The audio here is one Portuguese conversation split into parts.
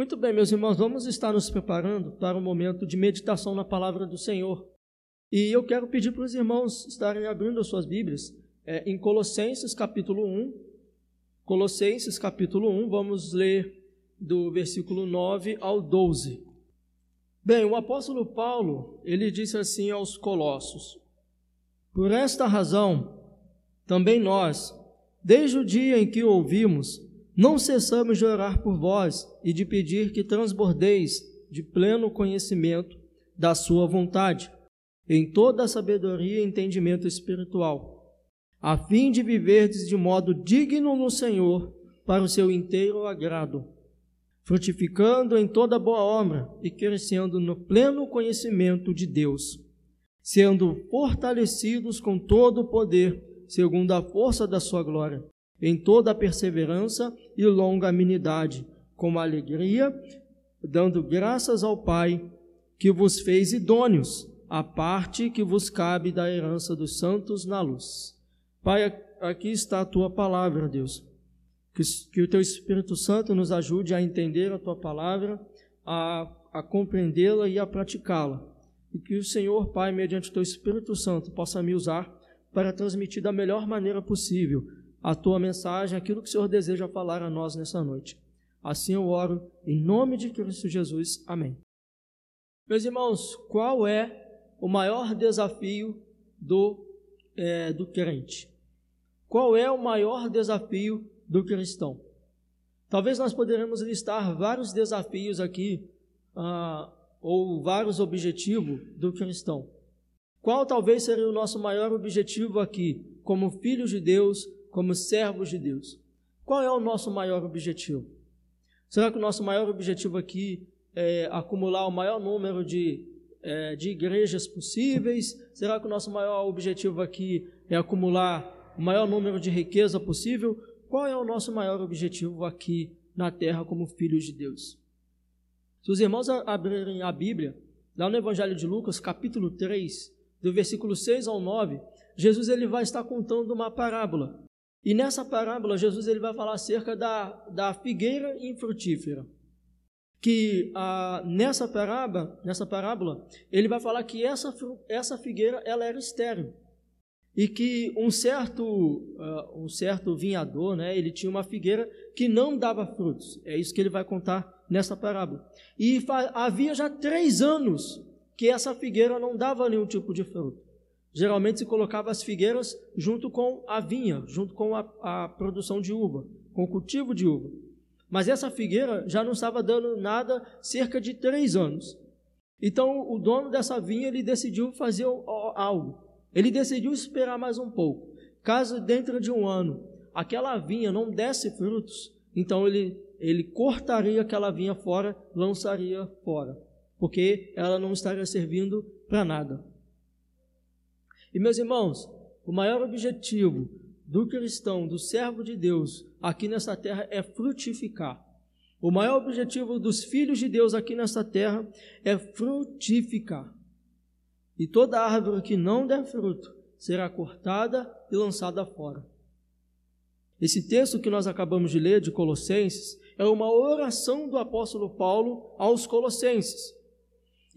Muito bem, meus irmãos, vamos estar nos preparando para um momento de meditação na palavra do Senhor. E eu quero pedir para os irmãos estarem abrindo as suas Bíblias é, em Colossenses capítulo 1. Colossenses capítulo 1, vamos ler do versículo 9 ao 12. Bem, o apóstolo Paulo, ele disse assim aos Colossos: Por esta razão, também nós, desde o dia em que ouvimos, não cessamos de orar por vós e de pedir que transbordeis de pleno conhecimento da Sua vontade, em toda a sabedoria e entendimento espiritual, a fim de viverdes de modo digno no Senhor, para o seu inteiro agrado, frutificando em toda boa obra e crescendo no pleno conhecimento de Deus, sendo fortalecidos com todo o poder, segundo a força da Sua glória em toda a perseverança e longanimidade, com alegria, dando graças ao Pai que vos fez idôneos, a parte que vos cabe da herança dos santos na luz. Pai, aqui está a tua palavra, Deus. Que, que o teu Espírito Santo nos ajude a entender a tua palavra, a, a compreendê-la e a praticá-la. E que o Senhor, Pai, mediante o teu Espírito Santo, possa me usar para transmitir da melhor maneira possível a tua mensagem, aquilo que o Senhor deseja falar a nós nessa noite. Assim eu oro em nome de Cristo Jesus. Amém. Meus irmãos, qual é o maior desafio do, é, do crente? Qual é o maior desafio do cristão? Talvez nós poderemos listar vários desafios aqui, ah, ou vários objetivos do cristão. Qual talvez seria o nosso maior objetivo aqui, como filhos de Deus, como servos de Deus. Qual é o nosso maior objetivo? Será que o nosso maior objetivo aqui é acumular o maior número de, é, de igrejas possíveis? Será que o nosso maior objetivo aqui é acumular o maior número de riqueza possível? Qual é o nosso maior objetivo aqui na terra como filhos de Deus? Se os irmãos abrirem a Bíblia, lá no Evangelho de Lucas, capítulo 3, do versículo 6 ao 9, Jesus ele vai estar contando uma parábola. E nessa parábola, Jesus ele vai falar acerca da, da figueira infrutífera. Que ah, nessa, parábola, nessa parábola, ele vai falar que essa, essa figueira ela era estéril. E que um certo, uh, um certo vinhador, né, ele tinha uma figueira que não dava frutos. É isso que ele vai contar nessa parábola. E havia já três anos que essa figueira não dava nenhum tipo de fruto. Geralmente se colocava as figueiras junto com a vinha, junto com a, a produção de uva, com o cultivo de uva. Mas essa figueira já não estava dando nada cerca de três anos. Então o dono dessa vinha ele decidiu fazer algo. Ele decidiu esperar mais um pouco. Caso dentro de um ano aquela vinha não desse frutos, então ele, ele cortaria aquela vinha fora, lançaria fora, porque ela não estaria servindo para nada. E meus irmãos, o maior objetivo do cristão, do servo de Deus aqui nessa terra é frutificar. O maior objetivo dos filhos de Deus aqui nessa terra é frutificar. E toda árvore que não der fruto será cortada e lançada fora. Esse texto que nós acabamos de ler de Colossenses é uma oração do apóstolo Paulo aos Colossenses.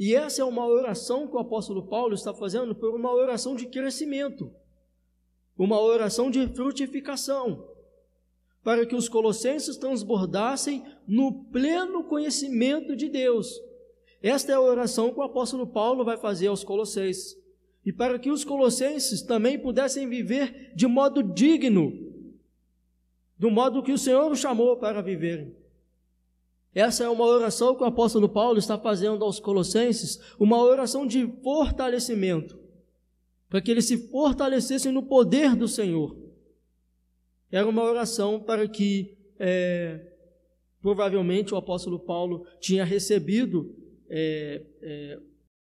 E essa é uma oração que o apóstolo Paulo está fazendo por uma oração de crescimento, uma oração de frutificação, para que os colossenses transbordassem no pleno conhecimento de Deus. Esta é a oração que o apóstolo Paulo vai fazer aos colossenses. E para que os colossenses também pudessem viver de modo digno, do modo que o Senhor os chamou para viverem. Essa é uma oração que o apóstolo Paulo está fazendo aos Colossenses, uma oração de fortalecimento, para que eles se fortalecessem no poder do Senhor. Era uma oração para que, é, provavelmente, o apóstolo Paulo tinha recebido, é, é,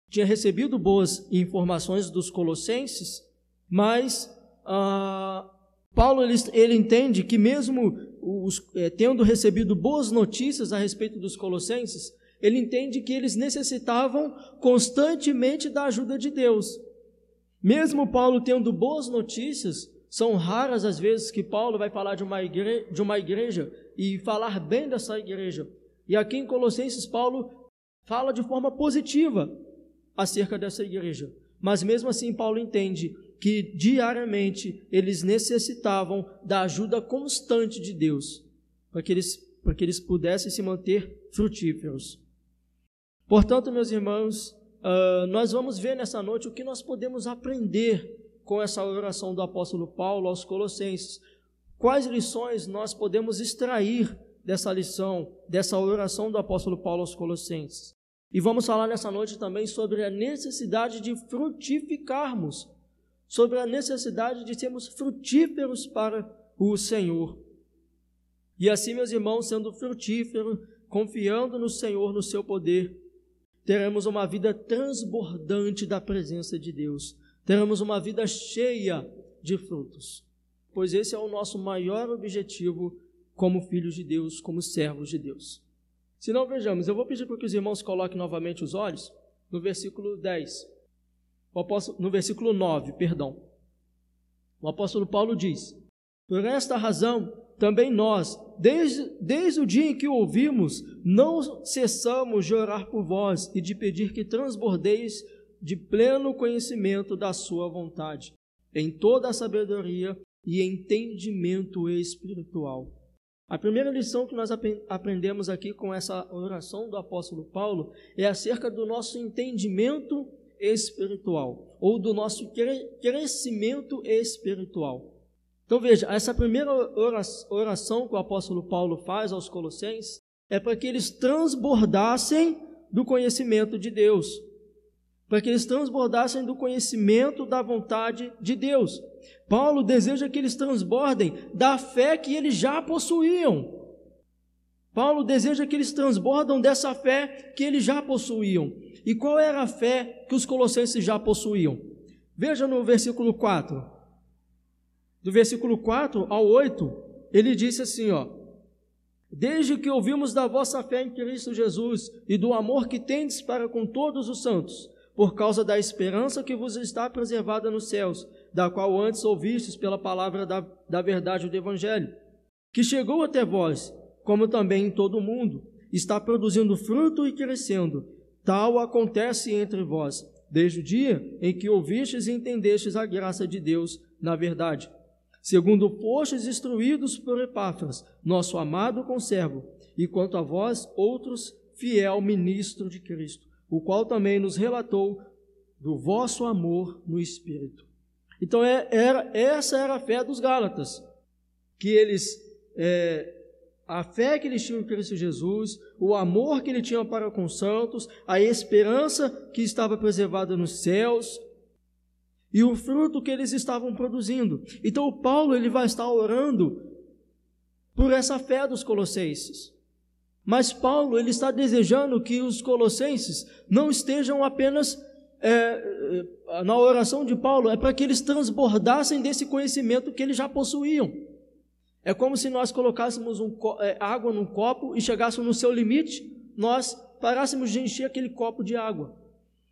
tinha recebido boas informações dos Colossenses, mas ah, Paulo ele, ele entende que mesmo os, é, tendo recebido boas notícias a respeito dos colossenses, ele entende que eles necessitavam constantemente da ajuda de Deus. Mesmo Paulo tendo boas notícias, são raras as vezes que Paulo vai falar de uma, igreja, de uma igreja e falar bem dessa igreja. E aqui em Colossenses, Paulo fala de forma positiva acerca dessa igreja. Mas mesmo assim, Paulo entende que diariamente eles necessitavam da ajuda constante de Deus para que eles, para que eles pudessem se manter frutíferos. Portanto, meus irmãos, uh, nós vamos ver nessa noite o que nós podemos aprender com essa oração do apóstolo Paulo aos Colossenses. Quais lições nós podemos extrair dessa lição, dessa oração do apóstolo Paulo aos Colossenses? E vamos falar nessa noite também sobre a necessidade de frutificarmos, sobre a necessidade de sermos frutíferos para o Senhor. E assim, meus irmãos, sendo frutíferos, confiando no Senhor, no seu poder, teremos uma vida transbordante da presença de Deus, teremos uma vida cheia de frutos, pois esse é o nosso maior objetivo como filhos de Deus, como servos de Deus. Se não, vejamos, eu vou pedir para que os irmãos coloquem novamente os olhos no versículo 10, apóstolo, no versículo 9, perdão. O apóstolo Paulo diz: Por esta razão, também nós, desde, desde o dia em que ouvimos, não cessamos de orar por vós e de pedir que transbordeis de pleno conhecimento da Sua vontade, em toda a sabedoria e entendimento espiritual. A primeira lição que nós aprendemos aqui com essa oração do apóstolo Paulo é acerca do nosso entendimento espiritual, ou do nosso crescimento espiritual. Então veja, essa primeira oração que o apóstolo Paulo faz aos Colossenses é para que eles transbordassem do conhecimento de Deus, para que eles transbordassem do conhecimento da vontade de Deus. Paulo deseja que eles transbordem da fé que eles já possuíam. Paulo deseja que eles transbordam dessa fé que eles já possuíam. E qual era a fé que os colossenses já possuíam? Veja no versículo 4 do versículo 4 ao 8, ele disse assim, ó: Desde que ouvimos da vossa fé em Cristo Jesus e do amor que tendes para com todos os santos, por causa da esperança que vos está preservada nos céus, da qual antes ouvistes pela palavra da, da verdade do Evangelho, que chegou até vós, como também em todo o mundo, está produzindo fruto e crescendo. Tal acontece entre vós, desde o dia em que ouvistes e entendestes a graça de Deus na verdade segundo fostes instruídos por Epáfras, nosso amado conservo, e quanto a vós, outros, fiel ministro de Cristo, o qual também nos relatou do vosso amor no Espírito. Então, é, era, essa era a fé dos Gálatas, que eles, é, a fé que eles tinham em Cristo Jesus, o amor que ele tinha para com os santos, a esperança que estava preservada nos céus, e o fruto que eles estavam produzindo. Então Paulo ele vai estar orando por essa fé dos colossenses. Mas Paulo ele está desejando que os colossenses não estejam apenas é, é na oração de Paulo é para que eles transbordassem desse conhecimento que eles já possuíam. É como se nós colocássemos um, é, água num copo e chegássemos no seu limite, nós parássemos de encher aquele copo de água.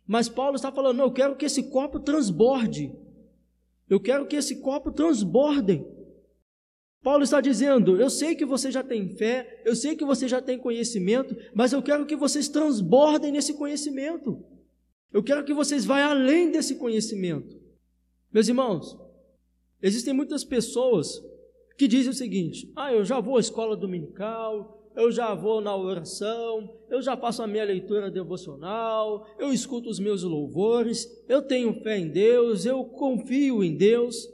Mas Paulo está falando: não, eu quero que esse copo transborde. Eu quero que esse copo transborde. Paulo está dizendo: eu sei que você já tem fé, eu sei que você já tem conhecimento, mas eu quero que vocês transbordem nesse conhecimento. Eu quero que vocês vá além desse conhecimento. Meus irmãos, existem muitas pessoas que dizem o seguinte: ah, eu já vou à escola dominical, eu já vou na oração, eu já faço a minha leitura devocional, eu escuto os meus louvores, eu tenho fé em Deus, eu confio em Deus,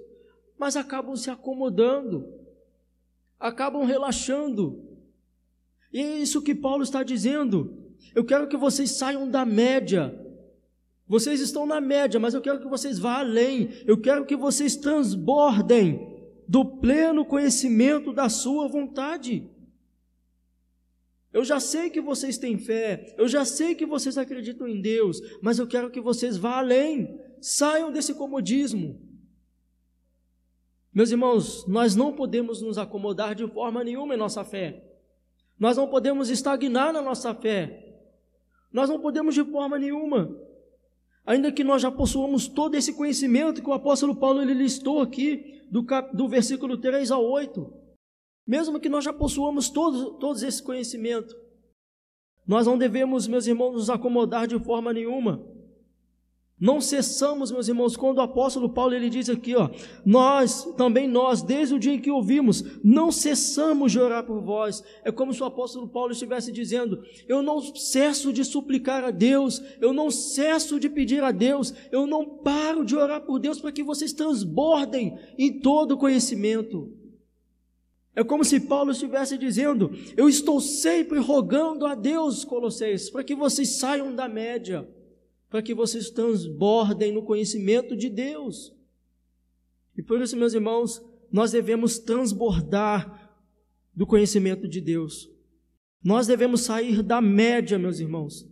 mas acabam se acomodando, acabam relaxando. E é isso que Paulo está dizendo. Eu quero que vocês saiam da média. Vocês estão na média, mas eu quero que vocês vá além. Eu quero que vocês transbordem do pleno conhecimento da sua vontade. Eu já sei que vocês têm fé, eu já sei que vocês acreditam em Deus, mas eu quero que vocês vá além, saiam desse comodismo. Meus irmãos, nós não podemos nos acomodar de forma nenhuma em nossa fé, nós não podemos estagnar na nossa fé, nós não podemos de forma nenhuma, ainda que nós já possuamos todo esse conhecimento que o apóstolo Paulo ele listou aqui, do, cap, do versículo 3 ao 8. Mesmo que nós já possuamos todo, todos esse conhecimento, Nós não devemos, meus irmãos, nos acomodar de forma nenhuma. Não cessamos, meus irmãos, quando o apóstolo Paulo ele diz aqui, ó, nós, também nós, desde o dia em que ouvimos, não cessamos de orar por vós. É como se o apóstolo Paulo estivesse dizendo: eu não cesso de suplicar a Deus, eu não cesso de pedir a Deus, eu não paro de orar por Deus para que vocês transbordem em todo conhecimento. É como se Paulo estivesse dizendo: eu estou sempre rogando a Deus, Colossenses, para que vocês saiam da média para que vocês transbordem no conhecimento de Deus. E por isso, meus irmãos, nós devemos transbordar do conhecimento de Deus. Nós devemos sair da média, meus irmãos.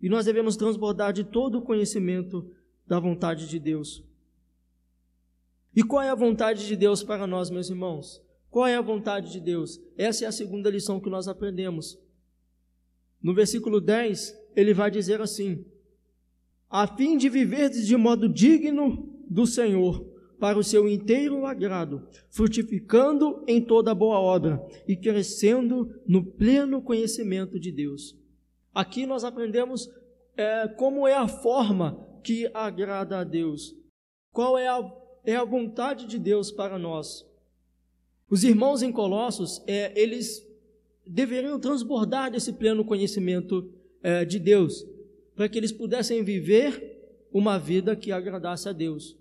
E nós devemos transbordar de todo o conhecimento da vontade de Deus. E qual é a vontade de Deus para nós, meus irmãos? Qual é a vontade de Deus? Essa é a segunda lição que nós aprendemos. No versículo 10, ele vai dizer assim: a fim de viverdes de modo digno do Senhor, para o seu inteiro agrado, frutificando em toda boa obra e crescendo no pleno conhecimento de Deus. Aqui nós aprendemos é, como é a forma que agrada a Deus, qual é a, é a vontade de Deus para nós. Os irmãos em Colossos, é, eles deveriam transbordar desse pleno conhecimento é, de Deus para que eles pudessem viver uma vida que agradasse a Deus,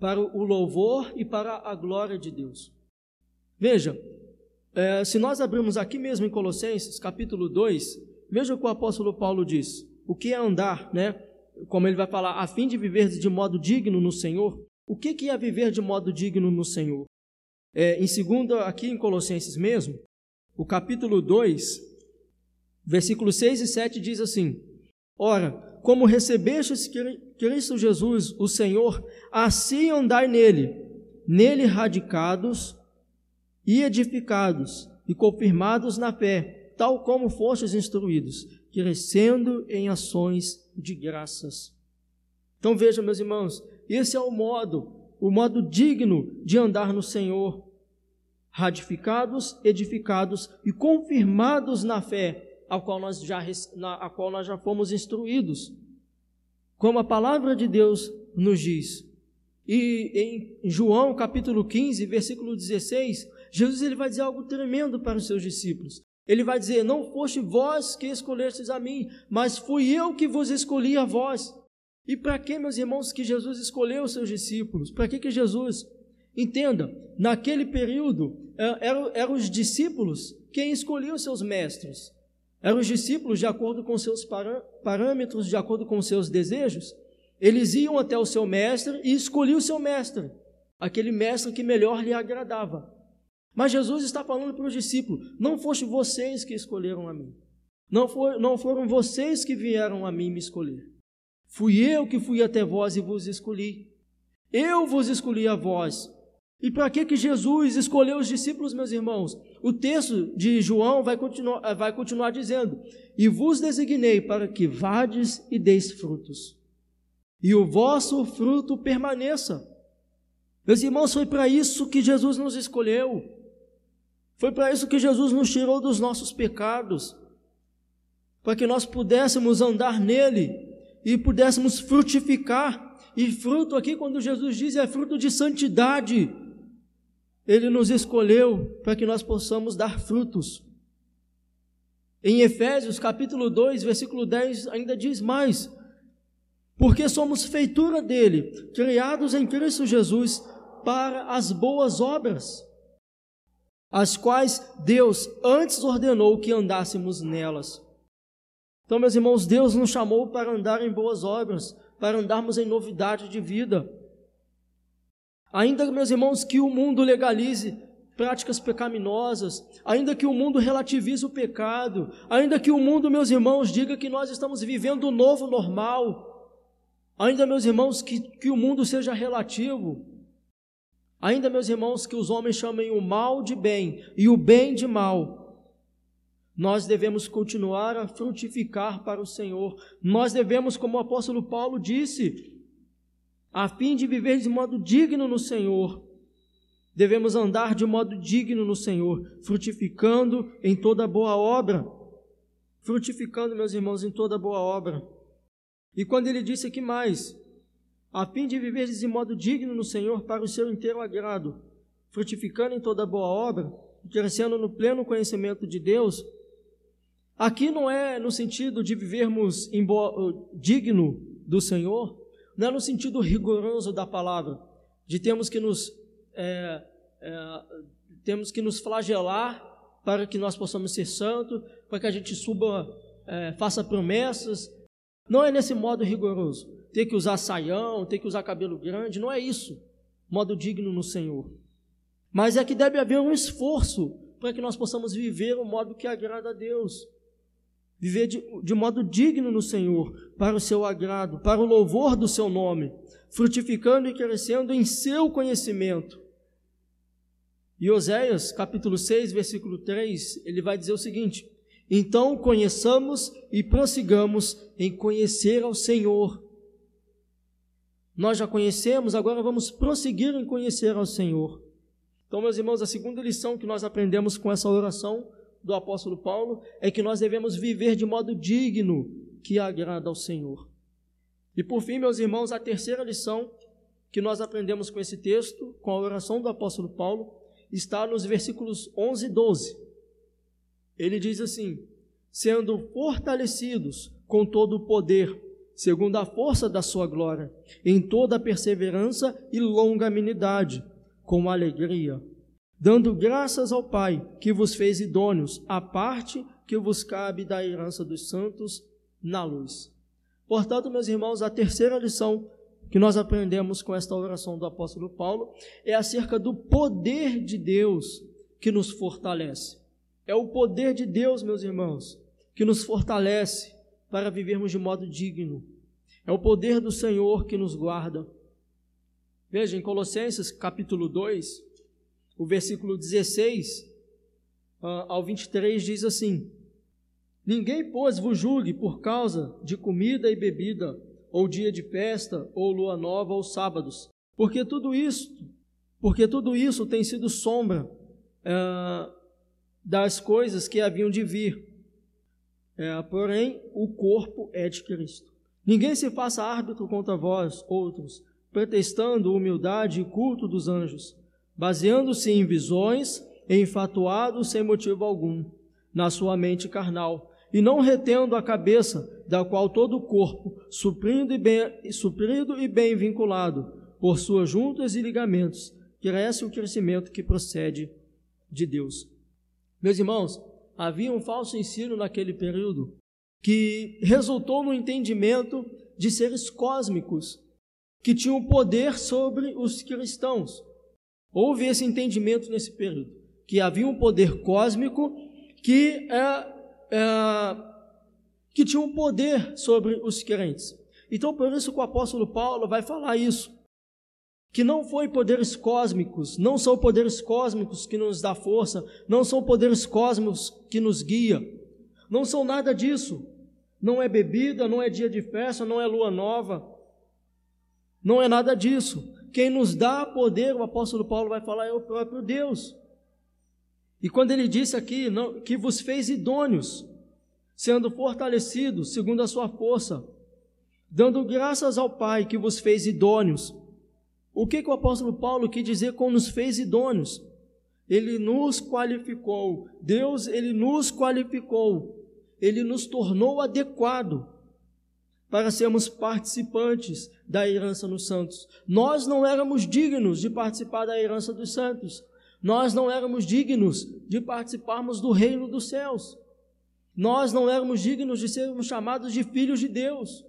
para o louvor e para a glória de Deus. Veja, é, se nós abrirmos aqui mesmo em Colossenses, capítulo 2, veja o que o apóstolo Paulo diz. O que é andar, né? Como ele vai falar, a fim de viver de modo digno no Senhor. O que, que é viver de modo digno no Senhor? É, em segunda, aqui em Colossenses mesmo, o capítulo 2, versículos 6 e 7 diz assim: Ora, como recebestes Cristo Jesus, o Senhor, assim andai nele, nele radicados e edificados e confirmados na fé, tal como fostes instruídos, crescendo em ações de graças. Então vejam, meus irmãos, esse é o modo, o modo digno de andar no Senhor, radificados, edificados e confirmados na fé, a qual nós já, na, a qual nós já fomos instruídos, como a palavra de Deus nos diz. E em João capítulo 15, versículo 16, Jesus ele vai dizer algo tremendo para os seus discípulos. Ele vai dizer: Não foste vós que escolhestes a mim, mas fui eu que vos escolhi a vós. E para que, meus irmãos, que Jesus escolheu os seus discípulos? Para que, que Jesus? Entenda, naquele período, é, eram, os discípulos quem escolhiam seus mestres. Eram os discípulos, de acordo com seus parâmetros, de acordo com seus desejos, eles iam até o seu mestre e escolhiam o seu mestre, aquele mestre que melhor lhe agradava. Mas Jesus está falando para os discípulos: não foste vocês que escolheram a mim, não, não foram vocês que vieram a mim me escolher. Fui eu que fui até vós e vos escolhi. Eu vos escolhi a vós e para que, que Jesus escolheu os discípulos, meus irmãos? O texto de João vai continuar, vai continuar dizendo: E vos designei para que vades e deis frutos, e o vosso fruto permaneça. Meus irmãos, foi para isso que Jesus nos escolheu, foi para isso que Jesus nos tirou dos nossos pecados, para que nós pudéssemos andar nele e pudéssemos frutificar. E fruto aqui, quando Jesus diz, é fruto de santidade ele nos escolheu para que nós possamos dar frutos. Em Efésios capítulo 2, versículo 10, ainda diz mais: Porque somos feitura dele, criados em Cristo Jesus para as boas obras, as quais Deus antes ordenou que andássemos nelas. Então, meus irmãos, Deus nos chamou para andar em boas obras, para andarmos em novidade de vida. Ainda, meus irmãos, que o mundo legalize práticas pecaminosas, ainda que o mundo relativize o pecado, ainda que o mundo, meus irmãos, diga que nós estamos vivendo o um novo normal, ainda, meus irmãos, que, que o mundo seja relativo, ainda, meus irmãos, que os homens chamem o mal de bem e o bem de mal, nós devemos continuar a frutificar para o Senhor, nós devemos, como o apóstolo Paulo disse, a fim de viver de modo digno no Senhor. Devemos andar de modo digno no Senhor, frutificando em toda boa obra. frutificando, meus irmãos, em toda boa obra. E quando ele disse aqui mais, a fim de viver de modo digno no Senhor para o seu inteiro agrado, frutificando em toda boa obra, crescendo no pleno conhecimento de Deus, aqui não é no sentido de vivermos boa, digno do Senhor, não é no sentido rigoroso da palavra, de termos que nos é, é, temos que nos flagelar para que nós possamos ser santos, para que a gente suba, é, faça promessas. Não é nesse modo rigoroso. Ter que usar saião, ter que usar cabelo grande, não é isso. Modo digno no Senhor. Mas é que deve haver um esforço para que nós possamos viver o modo que agrada a Deus. Viver de, de modo digno no Senhor, para o seu agrado, para o louvor do seu nome, frutificando e crescendo em seu conhecimento e Oséias, capítulo 6, versículo 3, ele vai dizer o seguinte: Então conheçamos e prossigamos em conhecer ao Senhor. Nós já conhecemos, agora vamos prosseguir em conhecer ao Senhor. Então, meus irmãos, a segunda lição que nós aprendemos com essa oração do apóstolo Paulo é que nós devemos viver de modo digno que agrada ao Senhor. E por fim, meus irmãos, a terceira lição que nós aprendemos com esse texto, com a oração do apóstolo Paulo, está nos versículos 11 e 12. Ele diz assim: sendo fortalecidos com todo o poder, segundo a força da sua glória, em toda perseverança e longanimidade, com alegria, dando graças ao Pai que vos fez idôneos à parte que vos cabe da herança dos santos na luz. Portanto, meus irmãos, a terceira lição que nós aprendemos com esta oração do apóstolo Paulo é acerca do poder de Deus que nos fortalece. É o poder de Deus, meus irmãos, que nos fortalece para vivermos de modo digno. É o poder do Senhor que nos guarda. Veja, em Colossenses capítulo 2, o versículo 16 ah, ao 23 diz assim: Ninguém, pois, vos julgue por causa de comida e bebida ou dia de festa, ou lua nova, ou sábados. Porque tudo isso, porque tudo isso tem sido sombra é, das coisas que haviam de vir. É, porém, o corpo é de Cristo. Ninguém se faça árbitro contra vós, outros, pretextando humildade e culto dos anjos, baseando-se em visões enfatuados sem motivo algum, na sua mente carnal, e não retendo a cabeça, da qual todo o corpo, suprindo e bem, suprido e bem vinculado por suas juntas e ligamentos, cresce o crescimento que procede de Deus. Meus irmãos, havia um falso ensino naquele período que resultou no entendimento de seres cósmicos que tinham poder sobre os cristãos. Houve esse entendimento nesse período, que havia um poder cósmico que é é, que tinha um poder sobre os crentes. Então, por isso que o apóstolo Paulo vai falar isso. Que não foi poderes cósmicos, não são poderes cósmicos que nos dá força, não são poderes cósmicos que nos guia, não são nada disso. Não é bebida, não é dia de festa, não é lua nova, não é nada disso. Quem nos dá poder, o apóstolo Paulo vai falar, é o próprio Deus. E quando ele disse aqui não, que vos fez idôneos, sendo fortalecidos segundo a sua força, dando graças ao Pai que vos fez idôneos. O que, que o apóstolo Paulo quis dizer com nos fez idôneos? Ele nos qualificou, Deus, ele nos qualificou, ele nos tornou adequado para sermos participantes da herança nos santos. Nós não éramos dignos de participar da herança dos santos, nós não éramos dignos de participarmos do reino dos céus. Nós não éramos dignos de sermos chamados de filhos de Deus.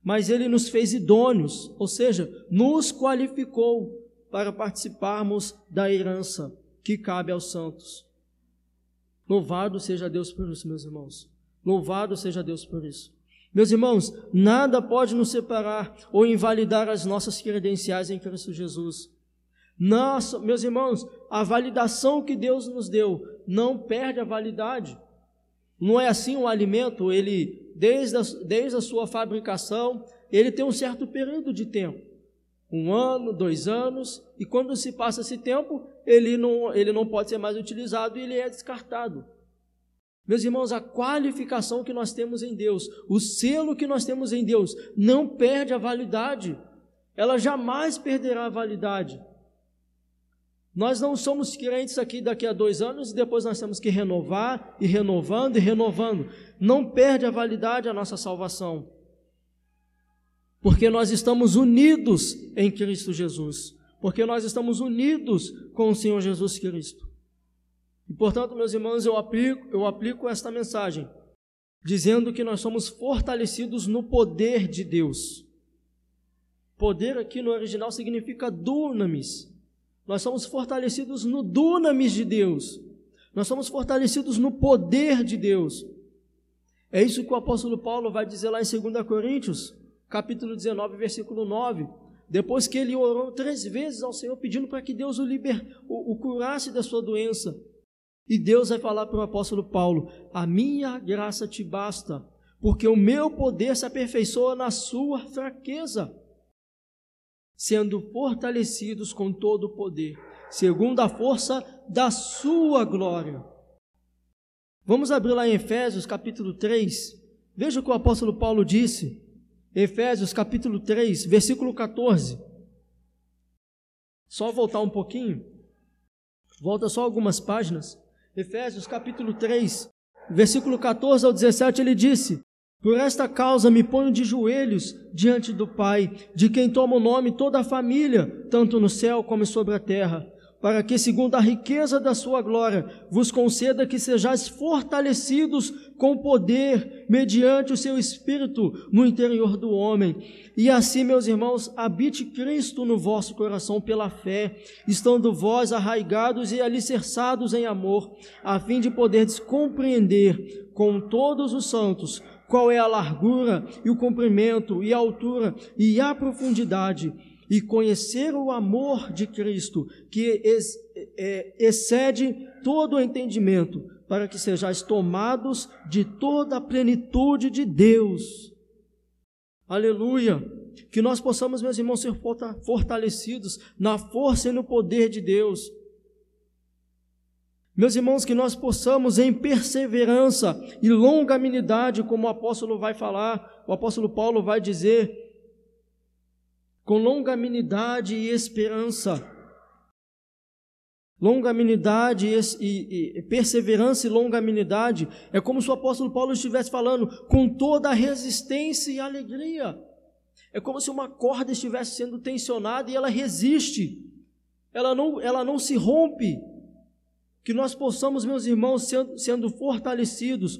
Mas Ele nos fez idôneos, ou seja, nos qualificou para participarmos da herança que cabe aos santos. Louvado seja Deus por isso, meus irmãos. Louvado seja Deus por isso. Meus irmãos, nada pode nos separar ou invalidar as nossas credenciais em Cristo Jesus. Nossa, meus irmãos, a validação que Deus nos deu não perde a validade. Não é assim um alimento, ele, desde a, desde a sua fabricação, ele tem um certo período de tempo. Um ano, dois anos, e quando se passa esse tempo, ele não, ele não pode ser mais utilizado e ele é descartado. Meus irmãos, a qualificação que nós temos em Deus, o selo que nós temos em Deus, não perde a validade. Ela jamais perderá a validade. Nós não somos crentes aqui daqui a dois anos e depois nós temos que renovar e renovando e renovando. Não perde a validade a nossa salvação. Porque nós estamos unidos em Cristo Jesus. Porque nós estamos unidos com o Senhor Jesus Cristo. E portanto, meus irmãos, eu aplico, eu aplico esta mensagem dizendo que nós somos fortalecidos no poder de Deus. Poder aqui no original significa dunamis, nós somos fortalecidos no dunamis de Deus. Nós somos fortalecidos no poder de Deus. É isso que o apóstolo Paulo vai dizer lá em 2 Coríntios, capítulo 19, versículo 9. Depois que ele orou três vezes ao Senhor, pedindo para que Deus o, liber, o, o curasse da sua doença. E Deus vai falar para o apóstolo Paulo: A minha graça te basta, porque o meu poder se aperfeiçoa na sua fraqueza sendo fortalecidos com todo o poder, segundo a força da sua glória. Vamos abrir lá em Efésios capítulo 3. Veja o que o apóstolo Paulo disse. Efésios capítulo 3, versículo 14. Só voltar um pouquinho. Volta só algumas páginas. Efésios capítulo 3, versículo 14 ao 17, ele disse: por esta causa me ponho de joelhos diante do Pai, de quem toma o nome toda a família, tanto no céu como sobre a terra, para que, segundo a riqueza da sua glória, vos conceda que sejais fortalecidos com poder, mediante o seu Espírito, no interior do homem. E assim, meus irmãos, habite Cristo no vosso coração pela fé, estando vós arraigados e alicerçados em amor, a fim de poderdes compreender com todos os santos qual é a largura e o comprimento e a altura e a profundidade, e conhecer o amor de Cristo, que ex, é, excede todo o entendimento, para que sejais tomados de toda a plenitude de Deus. Aleluia! Que nós possamos, meus irmãos, ser fortalecidos na força e no poder de Deus meus irmãos, que nós possamos em perseverança e longanimidade, como o apóstolo vai falar, o apóstolo Paulo vai dizer, com longanimidade e esperança. Longanimidade e, e, e, perseverança e longanimidade é como se o apóstolo Paulo estivesse falando com toda a resistência e alegria. É como se uma corda estivesse sendo tensionada e ela resiste. Ela não, ela não se rompe que nós possamos, meus irmãos, sendo, sendo fortalecidos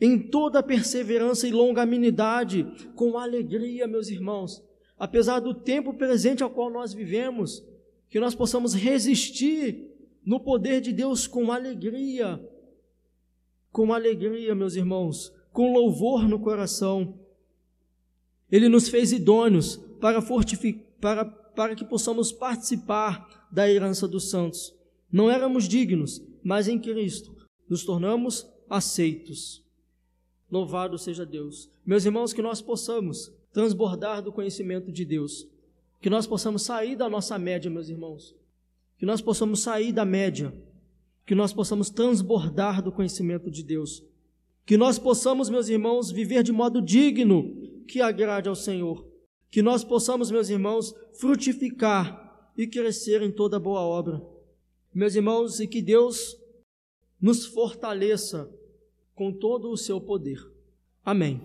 em toda perseverança e longanimidade, com alegria, meus irmãos, apesar do tempo presente ao qual nós vivemos, que nós possamos resistir no poder de Deus com alegria, com alegria, meus irmãos, com louvor no coração. Ele nos fez idôneos para, para, para que possamos participar da herança dos santos. Não éramos dignos, mas em Cristo nos tornamos aceitos. Louvado seja Deus. Meus irmãos, que nós possamos transbordar do conhecimento de Deus. Que nós possamos sair da nossa média, meus irmãos. Que nós possamos sair da média. Que nós possamos transbordar do conhecimento de Deus. Que nós possamos, meus irmãos, viver de modo digno que agrade ao Senhor. Que nós possamos, meus irmãos, frutificar e crescer em toda boa obra. Meus irmãos, e que Deus nos fortaleça com todo o seu poder. Amém.